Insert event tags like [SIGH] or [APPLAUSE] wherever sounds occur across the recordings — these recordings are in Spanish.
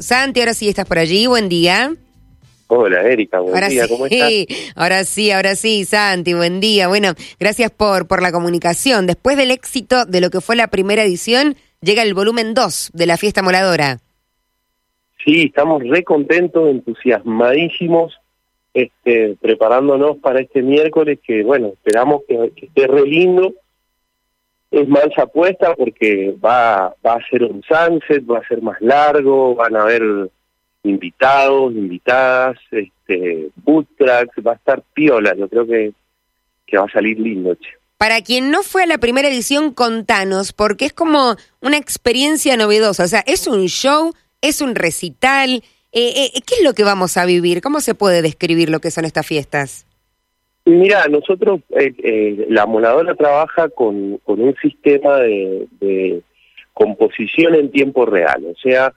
Santi, ahora sí estás por allí, buen día. Hola Erika, buen ahora día, sí, ¿cómo estás? [LAUGHS] ahora sí, ahora sí, Santi, buen día. Bueno, gracias por, por la comunicación. Después del éxito de lo que fue la primera edición, llega el volumen 2 de la fiesta moladora. Sí, estamos re contentos, entusiasmadísimos, este, preparándonos para este miércoles que, bueno, esperamos que, que esté re lindo. Es mancha puesta porque va, va a ser un sunset, va a ser más largo, van a haber invitados, invitadas, este, food trucks, va a estar piola, yo creo que, que va a salir lindo, che. Para quien no fue a la primera edición, contanos, porque es como una experiencia novedosa. O sea, es un show, es un recital. Eh, eh, ¿Qué es lo que vamos a vivir? ¿Cómo se puede describir lo que son estas fiestas? Mira, nosotros, eh, eh, la moladora trabaja con, con un sistema de, de, composición en tiempo real, o sea,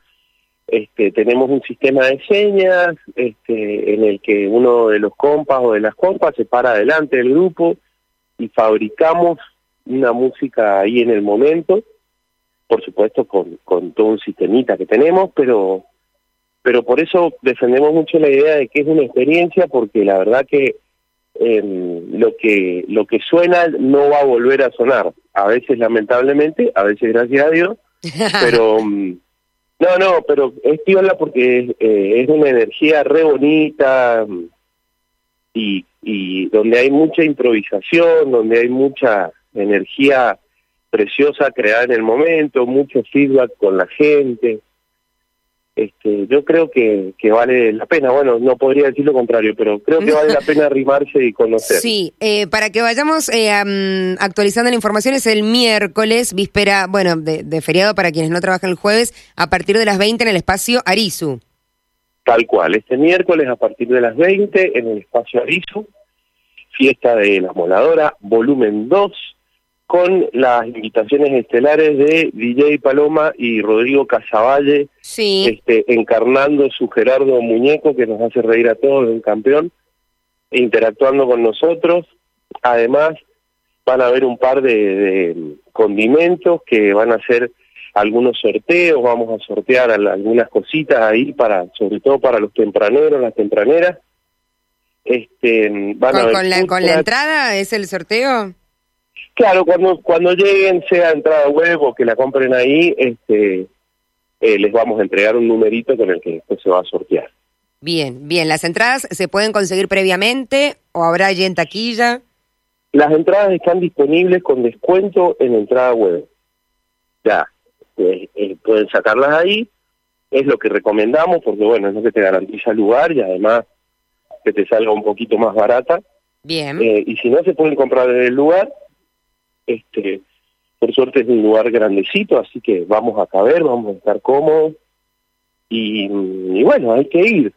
este, tenemos un sistema de señas este, en el que uno de los compas o de las compas se para adelante del grupo y fabricamos una música ahí en el momento, por supuesto con, con todo un sistemita que tenemos, pero, pero por eso defendemos mucho la idea de que es una experiencia, porque la verdad que eh, lo que lo que suena no va a volver a sonar. A veces lamentablemente, a veces gracias a Dios, [LAUGHS] pero um, no, no, pero es piola porque eh, es una energía re bonita y, y donde hay mucha improvisación, donde hay mucha energía preciosa creada en el momento, mucho feedback con la gente este, yo creo que, que vale la pena. Bueno, no podría decir lo contrario, pero creo que vale la pena arrimarse y conocer. Sí, eh, para que vayamos eh, um, actualizando la información, es el miércoles, víspera, bueno, de, de, feriado para quienes no trabajan el jueves, a partir de las 20 en el espacio Arizu. Tal cual, este miércoles a partir de las 20 en el espacio Arizu, fiesta de la moladora, volumen 2 con las invitaciones estelares de DJ Paloma y Rodrigo Casavalle, sí. este, encarnando su Gerardo Muñeco, que nos hace reír a todos, un campeón, interactuando con nosotros. Además, van a haber un par de, de, condimentos que van a ser algunos sorteos, vamos a sortear algunas cositas ahí, para sobre todo para los tempraneros, las tempraneras. Este, van ¿Con, a con, la, ¿Con la entrada es el sorteo? Claro, cuando cuando lleguen, sea entrada web o que la compren ahí, este, eh, les vamos a entregar un numerito con el que después se va a sortear. Bien, bien. ¿Las entradas se pueden conseguir previamente o habrá allí en taquilla? Las entradas están disponibles con descuento en entrada web. Ya, eh, eh, pueden sacarlas ahí, es lo que recomendamos porque, bueno, es lo que te garantiza el lugar y además que te salga un poquito más barata. Bien. Y si no, se pueden comprar en el lugar este por suerte es un lugar grandecito, así que vamos a caber, vamos a estar cómodos y, y bueno, hay que ir.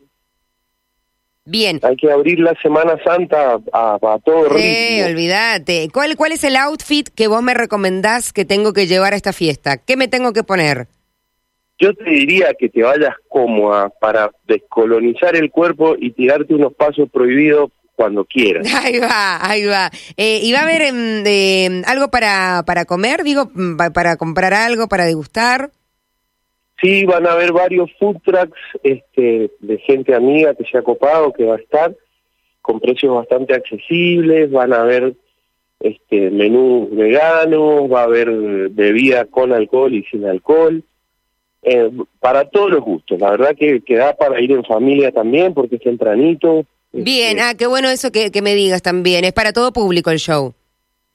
Bien. Hay que abrir la Semana Santa a, a todo ritmo. Eh, olvídate. ¿Cuál, ¿Cuál es el outfit que vos me recomendás que tengo que llevar a esta fiesta? ¿Qué me tengo que poner? Yo te diría que te vayas cómoda para descolonizar el cuerpo y tirarte unos pasos prohibidos cuando quieras. [LAUGHS] Ahí va, ahí va. Eh, ¿Y va a haber eh, algo para, para comer? Digo, para comprar algo, para degustar. Sí, van a haber varios food trucks este, de gente amiga que se ha copado, que va a estar con precios bastante accesibles, van a haber este, menús veganos, va a haber bebida con alcohol y sin alcohol. Eh, para todos los gustos, la verdad que, que da para ir en familia también porque es tempranito, Bien, ah, qué bueno eso que, que, me digas también. Es para todo público el show.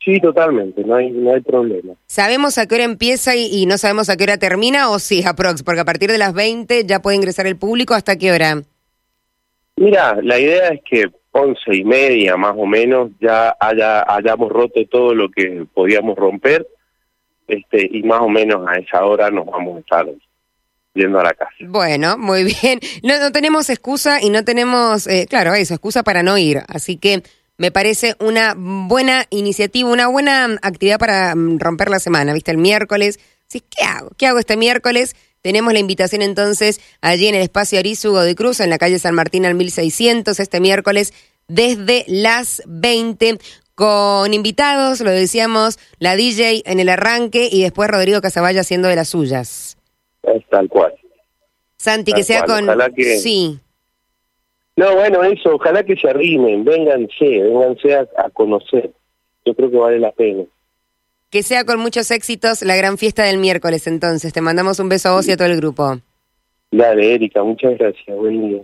Sí, totalmente, no hay, no hay problema. ¿Sabemos a qué hora empieza y, y, no sabemos a qué hora termina o sí, aprox? Porque a partir de las 20 ya puede ingresar el público, ¿hasta qué hora? Mira, la idea es que once y media más o menos ya haya, hayamos roto todo lo que podíamos romper este y más o menos a esa hora nos vamos a estar yendo a la casa. Bueno, muy bien. No, no tenemos excusa y no tenemos, eh, claro, eso, excusa para no ir. Así que me parece una buena iniciativa, una buena actividad para romper la semana, ¿viste? El miércoles. Sí, ¿qué hago? ¿Qué hago este miércoles? Tenemos la invitación entonces allí en el espacio Arizugo de Cruz, en la calle San Martín al 1600, este miércoles desde las 20 con invitados, lo decíamos, la DJ en el arranque y después Rodrigo Casaballa haciendo de las suyas. Es tal cual. Santi, que sea con... Sí. No, bueno, eso, ojalá que se arrimen, vénganse, vénganse a, conocer. Yo creo que vale la pena. Que sea con muchos éxitos la gran fiesta del miércoles entonces. Te mandamos un beso a vos y a todo el grupo. Dale, Erika, muchas gracias. Buen día.